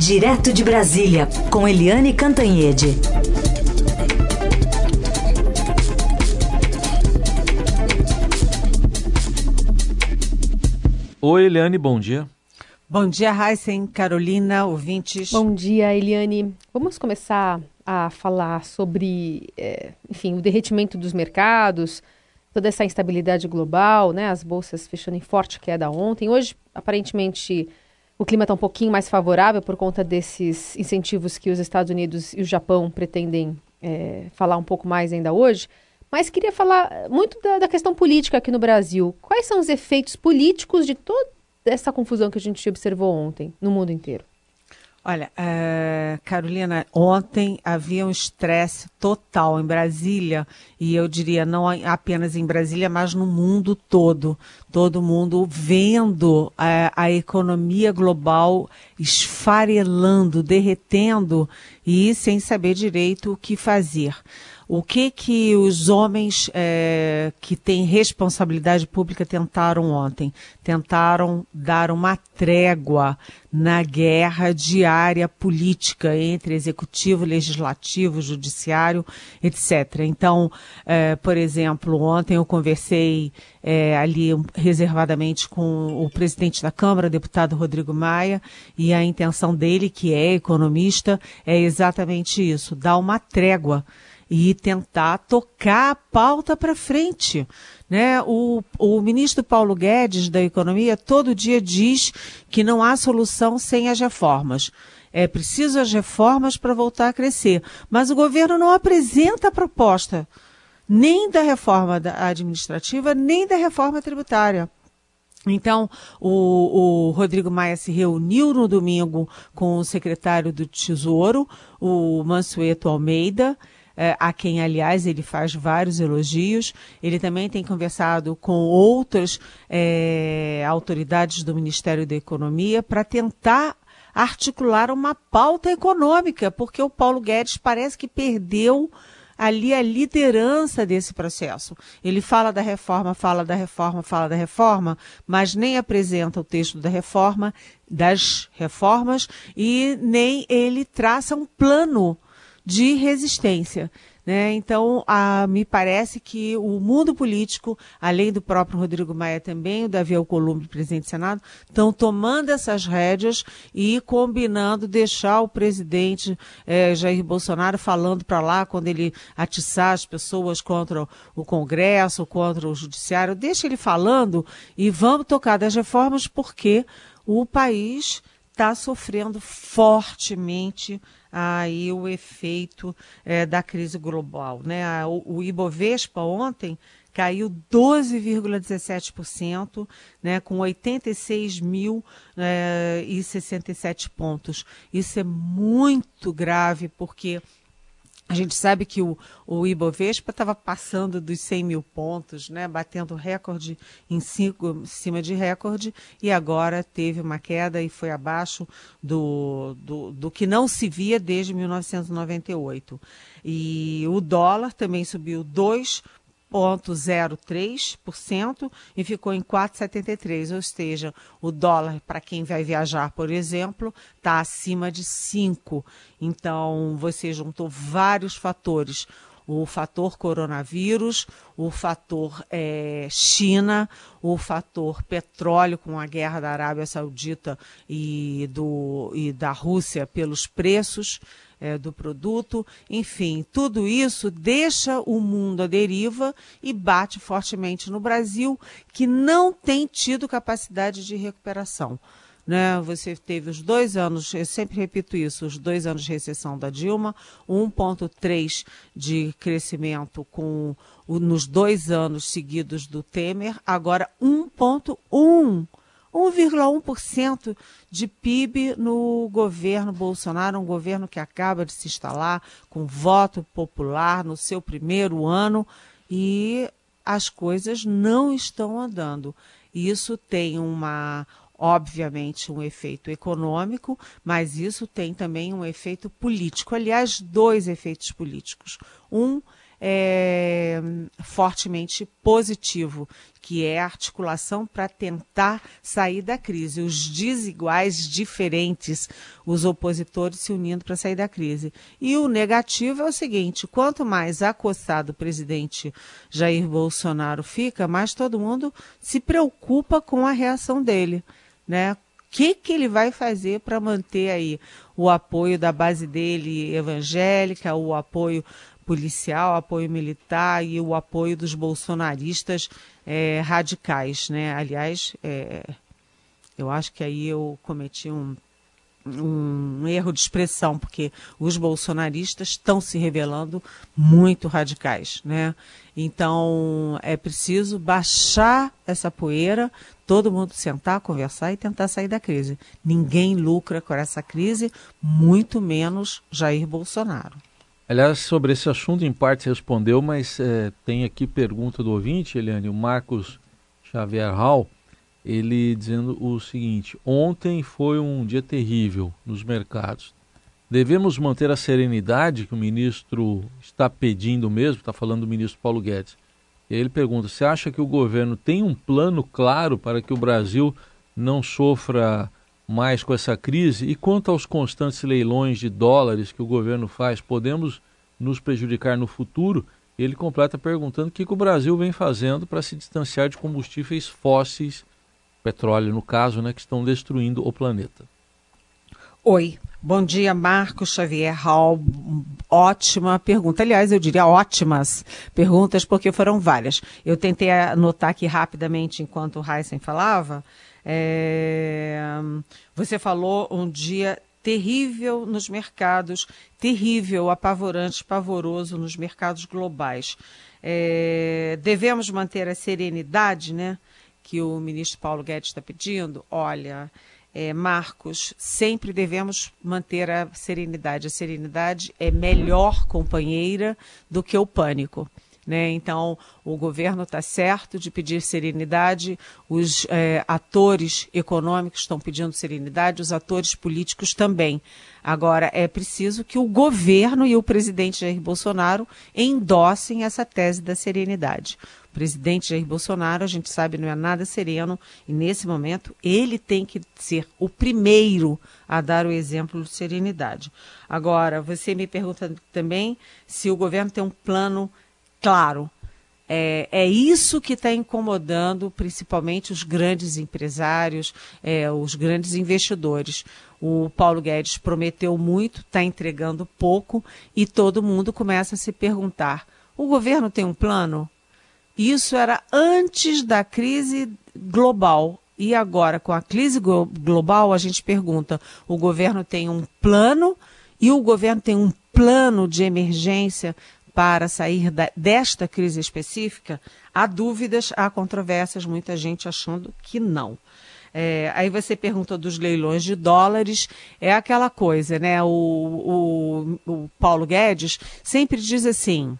Direto de Brasília, com Eliane Cantanhede. Oi, Eliane, bom dia. Bom dia, Heisen, Carolina, ouvintes. Bom dia, Eliane. Vamos começar a falar sobre, é, enfim, o derretimento dos mercados, toda essa instabilidade global, né? As bolsas fechando em forte queda ontem. Hoje, aparentemente, o clima está um pouquinho mais favorável por conta desses incentivos que os Estados Unidos e o Japão pretendem é, falar um pouco mais ainda hoje. Mas queria falar muito da, da, questão política aqui no Brasil. Quais são os efeitos políticos de toda essa confusão que a gente observou ontem no mundo inteiro? Olha, uh, Carolina, ontem havia um estresse total em Brasília, e eu diria não apenas em Brasília, mas no mundo todo. Todo mundo vendo a economia global esfarelando, derretendo e sem saber direito o que fazer. O que que os homens é, que têm responsabilidade pública tentaram ontem? Tentaram dar uma trégua na guerra diária política entre executivo, legislativo, judiciário, etc. Então, é, por exemplo, ontem eu conversei é, ali reservadamente com o presidente da Câmara, deputado Rodrigo Maia, e a intenção dele, que é economista, é exatamente isso: dar uma trégua e tentar tocar a pauta para frente. Né? O, o ministro Paulo Guedes da Economia todo dia diz que não há solução sem as reformas. É preciso as reformas para voltar a crescer. Mas o governo não apresenta a proposta nem da reforma administrativa, nem da reforma tributária. Então, o, o, Rodrigo Maia se reuniu no domingo com o secretário do Tesouro, o Mansueto Almeida, é, a quem, aliás, ele faz vários elogios. Ele também tem conversado com outras é, autoridades do Ministério da Economia para tentar articular uma pauta econômica, porque o Paulo Guedes parece que perdeu ali a liderança desse processo. Ele fala da reforma, fala da reforma, fala da reforma, mas nem apresenta o texto da reforma, das reformas, e nem ele traça um plano de resistência. Né? Então, a, me parece que o mundo político, além do próprio Rodrigo Maia também, o Davi Alcolumbre, presidente do Senado, estão tomando essas rédeas e combinando deixar o presidente eh, Jair Bolsonaro falando para lá quando ele atiçar as pessoas contra o Congresso, contra o Judiciário. Deixa ele falando e vamos tocar das reformas porque o país está sofrendo fortemente aí o efeito é, da crise global. Né? O, o Ibovespa ontem caiu 12,17%, né, com 86.067 é, pontos. Isso é muito grave, porque a gente sabe que o, o Ibovespa estava passando dos 100 mil pontos, né, batendo recorde em, cinco, em cima de recorde, e agora teve uma queda e foi abaixo do, do, do que não se via desde 1998. E o dólar também subiu 2 0,03% e ficou em 4,73, ou seja, o dólar para quem vai viajar, por exemplo, está acima de 5. Então, você juntou vários fatores. O fator coronavírus, o fator é, China, o fator petróleo com a guerra da Arábia Saudita e, do, e da Rússia pelos preços é, do produto, enfim, tudo isso deixa o mundo à deriva e bate fortemente no Brasil, que não tem tido capacidade de recuperação. Né? Você teve os dois anos, eu sempre repito isso, os dois anos de recessão da Dilma, 1,3 de crescimento com nos dois anos seguidos do Temer, agora 1,1 1,1% de PIB no governo Bolsonaro, um governo que acaba de se instalar com voto popular no seu primeiro ano e as coisas não estão andando. Isso tem uma, obviamente, um efeito econômico, mas isso tem também um efeito político. Aliás, dois efeitos políticos. Um é, fortemente positivo, que é a articulação para tentar sair da crise. Os desiguais, diferentes, os opositores se unindo para sair da crise. E o negativo é o seguinte: quanto mais acossado o presidente Jair Bolsonaro fica, mais todo mundo se preocupa com a reação dele. Né? O que, que ele vai fazer para manter aí o apoio da base dele evangélica, o apoio policial, apoio militar e o apoio dos bolsonaristas é, radicais, né? Aliás, é, eu acho que aí eu cometi um, um erro de expressão, porque os bolsonaristas estão se revelando muito radicais, né? Então é preciso baixar essa poeira, todo mundo sentar, conversar e tentar sair da crise. Ninguém lucra com essa crise, muito menos Jair Bolsonaro. Aliás, sobre esse assunto, em parte respondeu, mas é, tem aqui pergunta do ouvinte, Eliane, o Marcos Xavier Hall, ele dizendo o seguinte: Ontem foi um dia terrível nos mercados. Devemos manter a serenidade que o ministro está pedindo mesmo, está falando do ministro Paulo Guedes. E ele pergunta: você acha que o governo tem um plano claro para que o Brasil não sofra mais com essa crise? E quanto aos constantes leilões de dólares que o governo faz, podemos nos prejudicar no futuro? Ele completa perguntando o que, que o Brasil vem fazendo para se distanciar de combustíveis fósseis, petróleo no caso, né, que estão destruindo o planeta. Oi, bom dia, Marcos Xavier Hall. Ótima pergunta. Aliás, eu diria ótimas perguntas, porque foram várias. Eu tentei anotar aqui rapidamente enquanto o Heisen falava. É... Você falou um dia terrível nos mercados, terrível, apavorante, pavoroso nos mercados globais. É... Devemos manter a serenidade, né? Que o ministro Paulo Guedes está pedindo. Olha, é, Marcos, sempre devemos manter a serenidade. A serenidade é melhor companheira do que o pânico. Né? Então, o governo está certo de pedir serenidade, os é, atores econômicos estão pedindo serenidade, os atores políticos também. Agora, é preciso que o governo e o presidente Jair Bolsonaro endossem essa tese da serenidade. O presidente Jair Bolsonaro, a gente sabe, não é nada sereno e, nesse momento, ele tem que ser o primeiro a dar o exemplo de serenidade. Agora, você me pergunta também se o governo tem um plano claro. É, é isso que está incomodando principalmente os grandes empresários, é, os grandes investidores. O Paulo Guedes prometeu muito, está entregando pouco e todo mundo começa a se perguntar: o governo tem um plano? Isso era antes da crise global. E agora, com a crise global, a gente pergunta: o governo tem um plano e o governo tem um plano de emergência para sair da, desta crise específica, há dúvidas, há controvérsias, muita gente achando que não. É, aí você pergunta dos leilões de dólares, é aquela coisa, né? O, o, o Paulo Guedes sempre diz assim: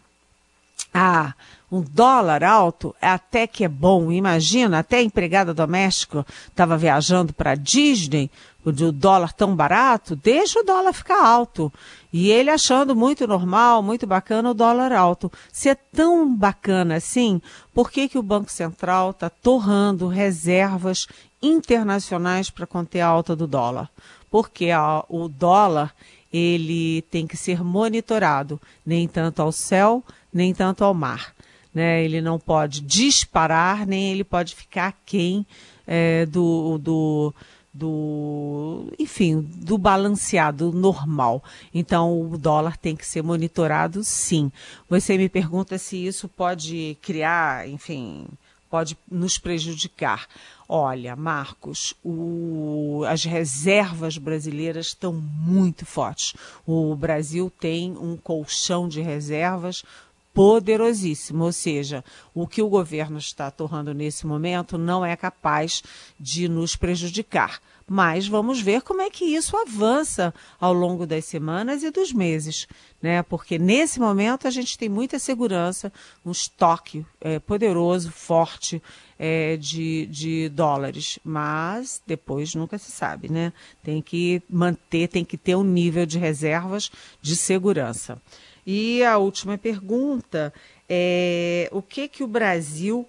ah, um dólar alto até que é bom. Imagina, até empregada doméstica estava viajando para Disney, o dólar tão barato, deixa o dólar ficar alto. E ele achando muito normal, muito bacana o dólar alto. Se é tão bacana assim, por que, que o Banco Central está torrando reservas internacionais para conter a alta do dólar? Porque a, o dólar ele tem que ser monitorado, nem tanto ao céu, nem tanto ao mar. Né? Ele não pode disparar, nem ele pode ficar aquém é, do, do do, enfim, do balanceado normal. Então, o dólar tem que ser monitorado, sim. Você me pergunta se isso pode criar, enfim, pode nos prejudicar. Olha, Marcos, o, as reservas brasileiras estão muito fortes. O Brasil tem um colchão de reservas poderosíssimo, ou seja, o que o governo está torrando nesse momento não é capaz de nos prejudicar. Mas vamos ver como é que isso avança ao longo das semanas e dos meses, né? Porque nesse momento a gente tem muita segurança, um estoque é, poderoso, forte é, de, de dólares, mas depois nunca se sabe, né? Tem que manter, tem que ter um nível de reservas de segurança. E a última pergunta é o que que o Brasil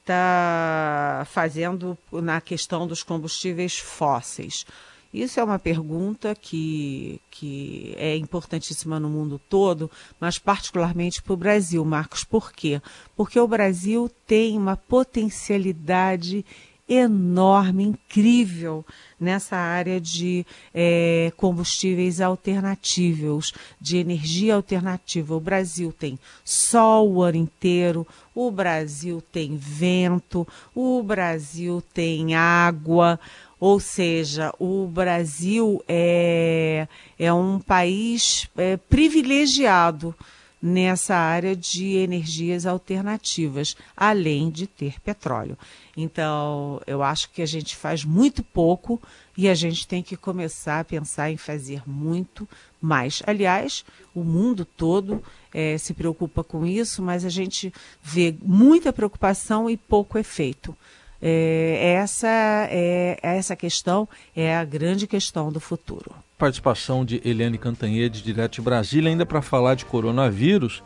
está fazendo na questão dos combustíveis fósseis? Isso é uma pergunta que, que é importantíssima no mundo todo, mas particularmente para o Brasil, Marcos. Por quê? Porque o Brasil tem uma potencialidade enorme, incrível nessa área de é, combustíveis alternativos, de energia alternativa. O Brasil tem sol o ano inteiro, o Brasil tem vento, o Brasil tem água. Ou seja, o Brasil é, é um país é, privilegiado nessa área de energias alternativas, além de ter petróleo. Então, eu acho que a gente faz muito pouco e a gente tem que começar a pensar em fazer muito mais. Aliás, o mundo todo é, se preocupa com isso, mas a gente vê muita preocupação e pouco efeito. É, essa é essa questão é a grande questão do futuro participação de Eliane Cantanhede, direto de Brasília, ainda para falar de coronavírus,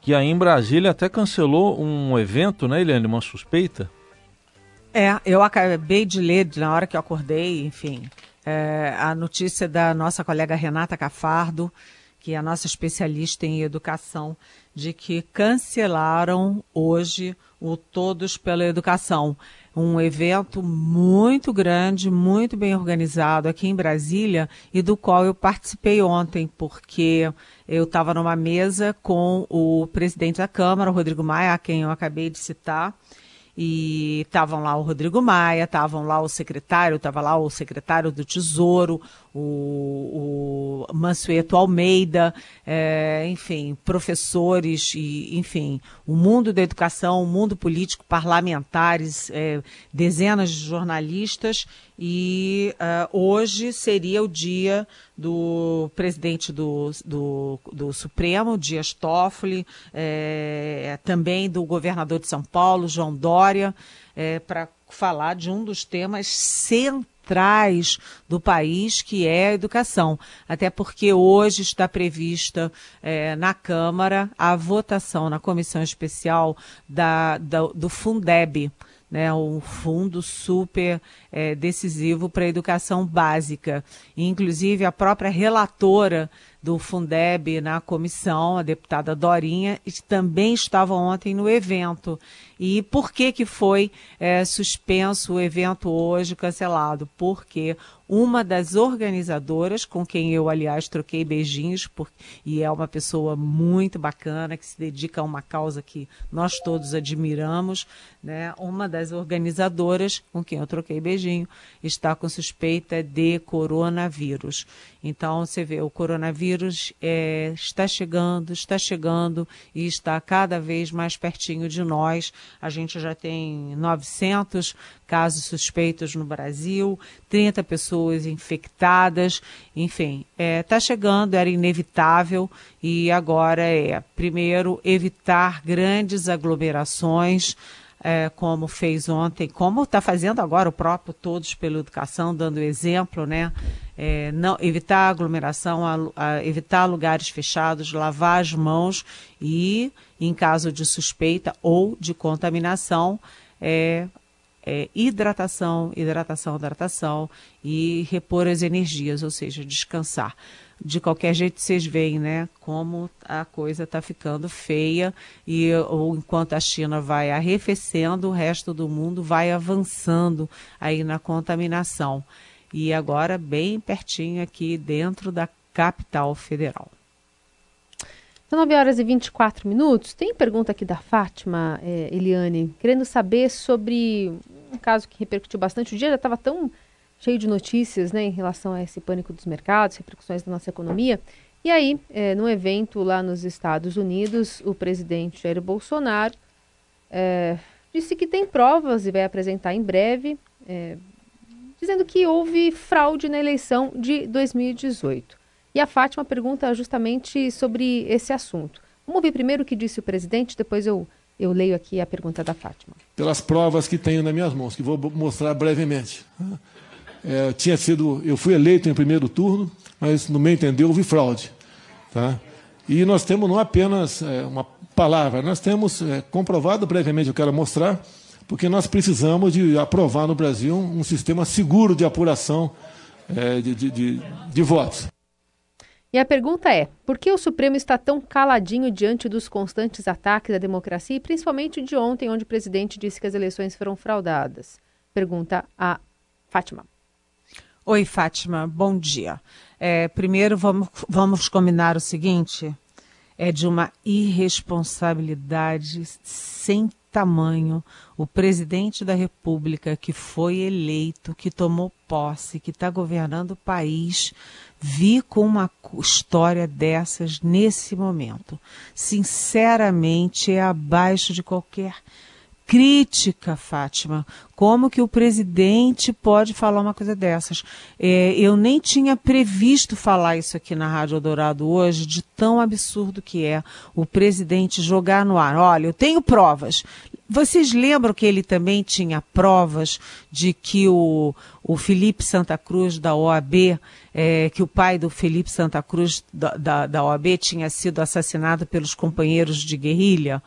que aí em Brasília até cancelou um evento, né, Eliane? Uma suspeita? É, eu acabei de ler na hora que eu acordei, enfim, é, a notícia da nossa colega Renata Cafardo, que é a nossa especialista em educação, de que cancelaram hoje o Todos pela Educação um evento muito grande, muito bem organizado aqui em Brasília e do qual eu participei ontem, porque eu estava numa mesa com o presidente da Câmara, Rodrigo Maia, a quem eu acabei de citar, e estavam lá o Rodrigo Maia, estavam lá o secretário, estava lá o secretário do Tesouro, o, o Mansueto Almeida, é, enfim, professores e, enfim, o mundo da educação, o mundo político, parlamentares, é, dezenas de jornalistas. E uh, hoje seria o dia do presidente do, do, do Supremo, Dias Toffoli, é, também do governador de São Paulo, João Dória, é, para falar de um dos temas centrais do país, que é a educação. Até porque hoje está prevista é, na Câmara a votação na comissão especial da, da do Fundeb né, um fundo super é, decisivo para a educação básica. Inclusive, a própria relatora do Fundeb na comissão, a deputada Dorinha, também estava ontem no evento. E por que, que foi é, suspenso o evento hoje, cancelado? Porque uma das organizadoras, com quem eu, aliás, troquei beijinhos, por, e é uma pessoa muito bacana, que se dedica a uma causa que nós todos admiramos, né? uma das organizadoras, com quem eu troquei beijinho, está com suspeita de coronavírus. Então, você vê, o coronavírus é, está chegando, está chegando e está cada vez mais pertinho de nós. A gente já tem 900 casos suspeitos no Brasil, 30 pessoas infectadas, enfim, está é, tá chegando, era inevitável e agora é, primeiro, evitar grandes aglomerações é, como fez ontem, como está fazendo agora o próprio Todos pela Educação, dando exemplo, né? É, não, evitar aglomeração, a, a, evitar lugares fechados, lavar as mãos e, em caso de suspeita ou de contaminação, é, é, hidratação, hidratação, hidratação e repor as energias, ou seja, descansar de qualquer jeito vocês veem, né, como a coisa está ficando feia e ou enquanto a China vai arrefecendo, o resto do mundo vai avançando aí na contaminação. E agora bem pertinho aqui dentro da capital federal. São 9 horas e 24 minutos. Tem pergunta aqui da Fátima, eh, Eliane, querendo saber sobre um caso que repercutiu bastante. O dia já estava tão cheio de notícias né, em relação a esse pânico dos mercados, repercussões da nossa economia. E aí, é, no evento lá nos Estados Unidos, o presidente Jair Bolsonaro é, disse que tem provas e vai apresentar em breve, é, dizendo que houve fraude na eleição de 2018. E a Fátima pergunta justamente sobre esse assunto. Vamos ouvir primeiro o que disse o presidente, depois eu, eu leio aqui a pergunta da Fátima. Pelas provas que tenho nas minhas mãos, que vou mostrar brevemente. É, tinha sido, eu fui eleito em primeiro turno, mas no meu entender houve fraude, tá? E nós temos não apenas é, uma palavra, nós temos é, comprovado brevemente, eu quero mostrar, porque nós precisamos de aprovar no Brasil um, sistema seguro de apuração é, de, de, de, de votos. E a pergunta é: por que o Supremo está tão caladinho diante dos constantes ataques à democracia e principalmente de ontem, onde o presidente disse que as eleições foram fraudadas? Pergunta a Fátima. Oi, Fátima, bom dia. É, primeiro, vamos, vamos combinar o seguinte: é de uma irresponsabilidade sem tamanho o presidente da República que foi eleito, que tomou posse, que está governando o país, vir com uma história dessas nesse momento. Sinceramente, é abaixo de qualquer crítica, Fátima. Como que o presidente pode falar uma coisa dessas? É, eu nem tinha previsto falar isso aqui na Rádio Dourado hoje, de tão absurdo que é o presidente jogar no ar. Olha, eu tenho provas. Vocês lembram que ele também tinha provas de que o, o Felipe Santa Cruz, da OAB, é, que o pai do Felipe Santa Cruz, da, da, da OAB, tinha sido assassinado pelos companheiros de guerrilha?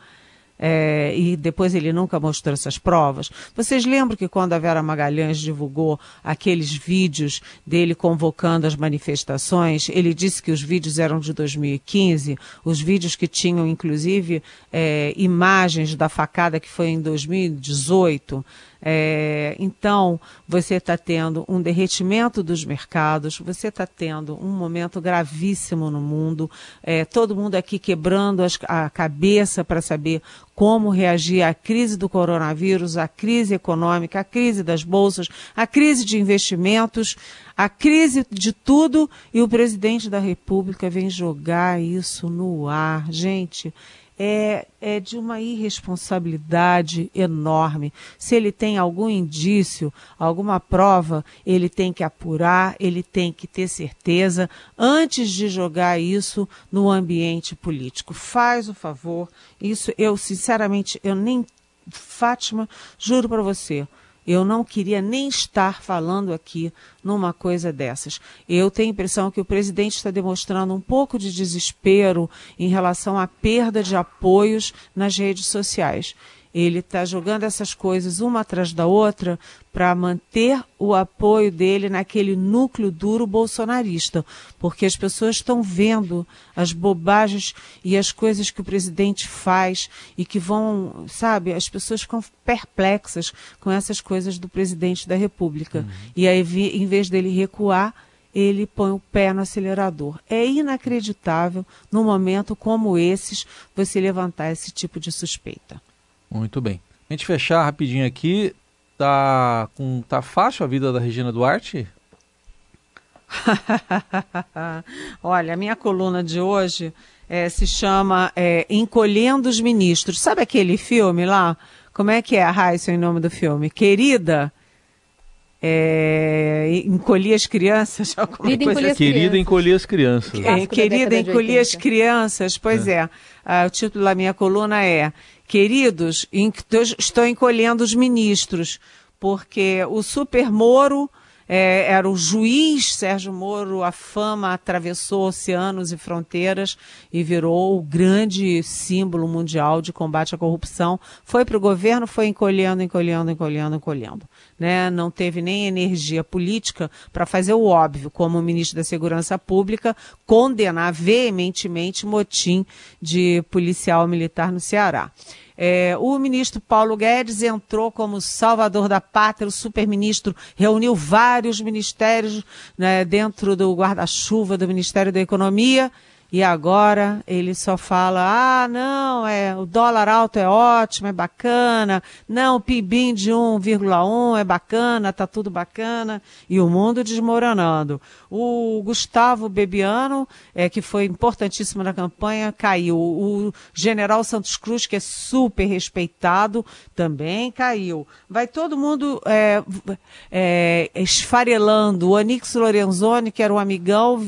É, e depois ele nunca mostrou essas provas. Vocês lembram que quando a Vera Magalhães divulgou aqueles vídeos dele convocando as manifestações, ele disse que os vídeos eram de 2015, os vídeos que tinham inclusive é, imagens da facada que foi em 2018. É, então, você está tendo um derretimento dos mercados, você está tendo um momento gravíssimo no mundo, é, todo mundo aqui quebrando as, a cabeça para saber como reagir à crise do coronavírus, à crise econômica, à crise das bolsas, à crise de investimentos, à crise de tudo, e o presidente da República vem jogar isso no ar. Gente, é, é de uma irresponsabilidade enorme. Se ele tem algum indício, alguma prova, ele tem que apurar, ele tem que ter certeza antes de jogar isso no ambiente político. Faz o favor. Isso eu sinceramente eu nem Fátima, juro para você, eu não queria nem estar falando aqui numa coisa dessas. Eu tenho a impressão que o presidente está demonstrando um pouco de desespero em relação à perda de apoios nas redes sociais. Ele está jogando essas coisas uma atrás da outra para manter o apoio dele naquele núcleo duro bolsonarista, porque as pessoas estão vendo as bobagens e as coisas que o presidente faz e que vão, sabe, as pessoas ficam perplexas com essas coisas do presidente da República. Uhum. E aí, em vez dele recuar, ele põe o pé no acelerador. É inacreditável, num momento como esses, você levantar esse tipo de suspeita. Muito bem. A gente fechar rapidinho aqui, tá, com, tá fácil a vida da Regina Duarte? Olha, a minha coluna de hoje é, se chama é, Encolhendo os Ministros. Sabe aquele filme lá? Como é que é a Raíssa em nome do filme? Querida, é, encolher as crianças. Querida, encolher as querida encolher as crianças. É, querida encolher as crianças, pois é. é. Ah, o título da minha coluna é Queridos, estou encolhendo os ministros, porque o Super Moro é, era o juiz Sérgio Moro, a fama atravessou oceanos e fronteiras e virou o grande símbolo mundial de combate à corrupção. Foi para o governo, foi encolhendo, encolhendo, encolhendo, encolhendo. Né? Não teve nem energia política para fazer o óbvio, como o ministro da Segurança Pública, condenar veementemente motim de policial militar no Ceará. É, o ministro Paulo Guedes entrou como salvador da pátria, o superministro reuniu vários ministérios né, dentro do guarda-chuva do Ministério da Economia e agora ele só fala: ah, não, é o dólar alto é ótimo, é bacana, não, o PIB de 1,1 é bacana, tá tudo bacana, e o mundo desmoronando. O Gustavo Bebiano, é, que foi importantíssimo na campanha, caiu. O general Santos Cruz, que é super respeitado, também caiu. Vai todo mundo é, é, esfarelando. O Anix Lorenzoni, que era um amigão,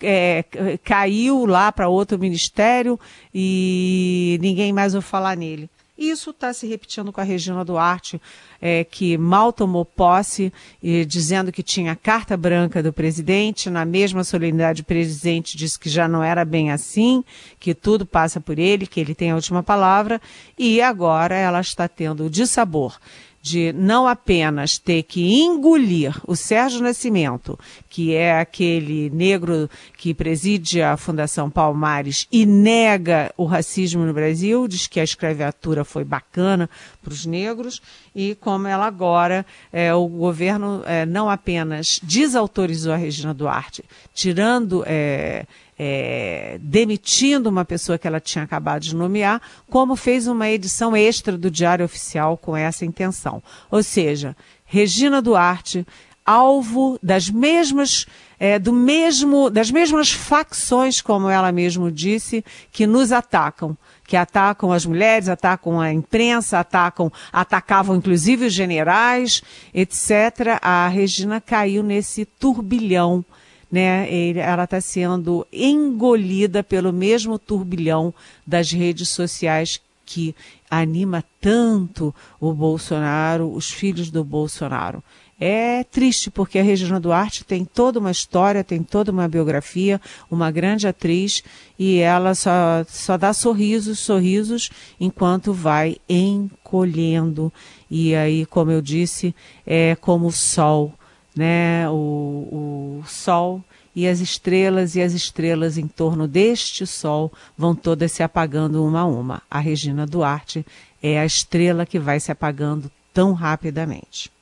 é, caiu lá para outro ministério e ninguém mais ouviu falar nele. Isso está se repetindo com a Regina Duarte, é, que mal tomou posse, e, dizendo que tinha carta branca do presidente. Na mesma solenidade, o presidente disse que já não era bem assim, que tudo passa por ele, que ele tem a última palavra. E agora ela está tendo o dissabor de não apenas ter que engolir o Sérgio Nascimento, que é aquele negro que preside a Fundação Palmares e nega o racismo no Brasil, diz que a escravatura foi bacana para os negros, e como ela agora, é, o governo é, não apenas desautorizou a Regina Duarte, tirando. É, é, demitindo uma pessoa que ela tinha acabado de nomear, como fez uma edição extra do Diário Oficial com essa intenção. Ou seja, Regina Duarte, alvo das mesmas. É, do mesmo, das mesmas facções, como ela mesmo disse, que nos atacam que atacam as mulheres, atacam a imprensa, atacam, atacavam inclusive os generais, etc. A Regina caiu nesse turbilhão né, ela está sendo engolida pelo mesmo turbilhão das redes sociais que anima tanto o Bolsonaro, os filhos do Bolsonaro. É triste porque a Regina Duarte tem toda uma história, tem toda uma biografia, uma grande atriz e ela só, só dá sorrisos, sorrisos enquanto vai encolhendo. E aí, como eu disse, é como o sol né, o, o Sol e as estrelas e as estrelas em torno deste Sol vão todas se apagando uma a uma. A Regina Duarte é a estrela que vai se apagando tão rapidamente.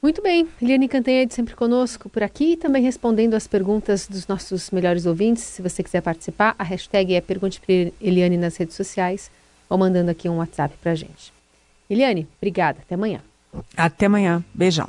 Muito bem, Eliane Cantanhede sempre conosco por aqui, também respondendo as perguntas dos nossos melhores ouvintes. Se você quiser participar, a hashtag é Pergunte para Eliane nas redes sociais ou mandando aqui um WhatsApp para a gente. Eliane, obrigada, até amanhã. Até amanhã, beijão.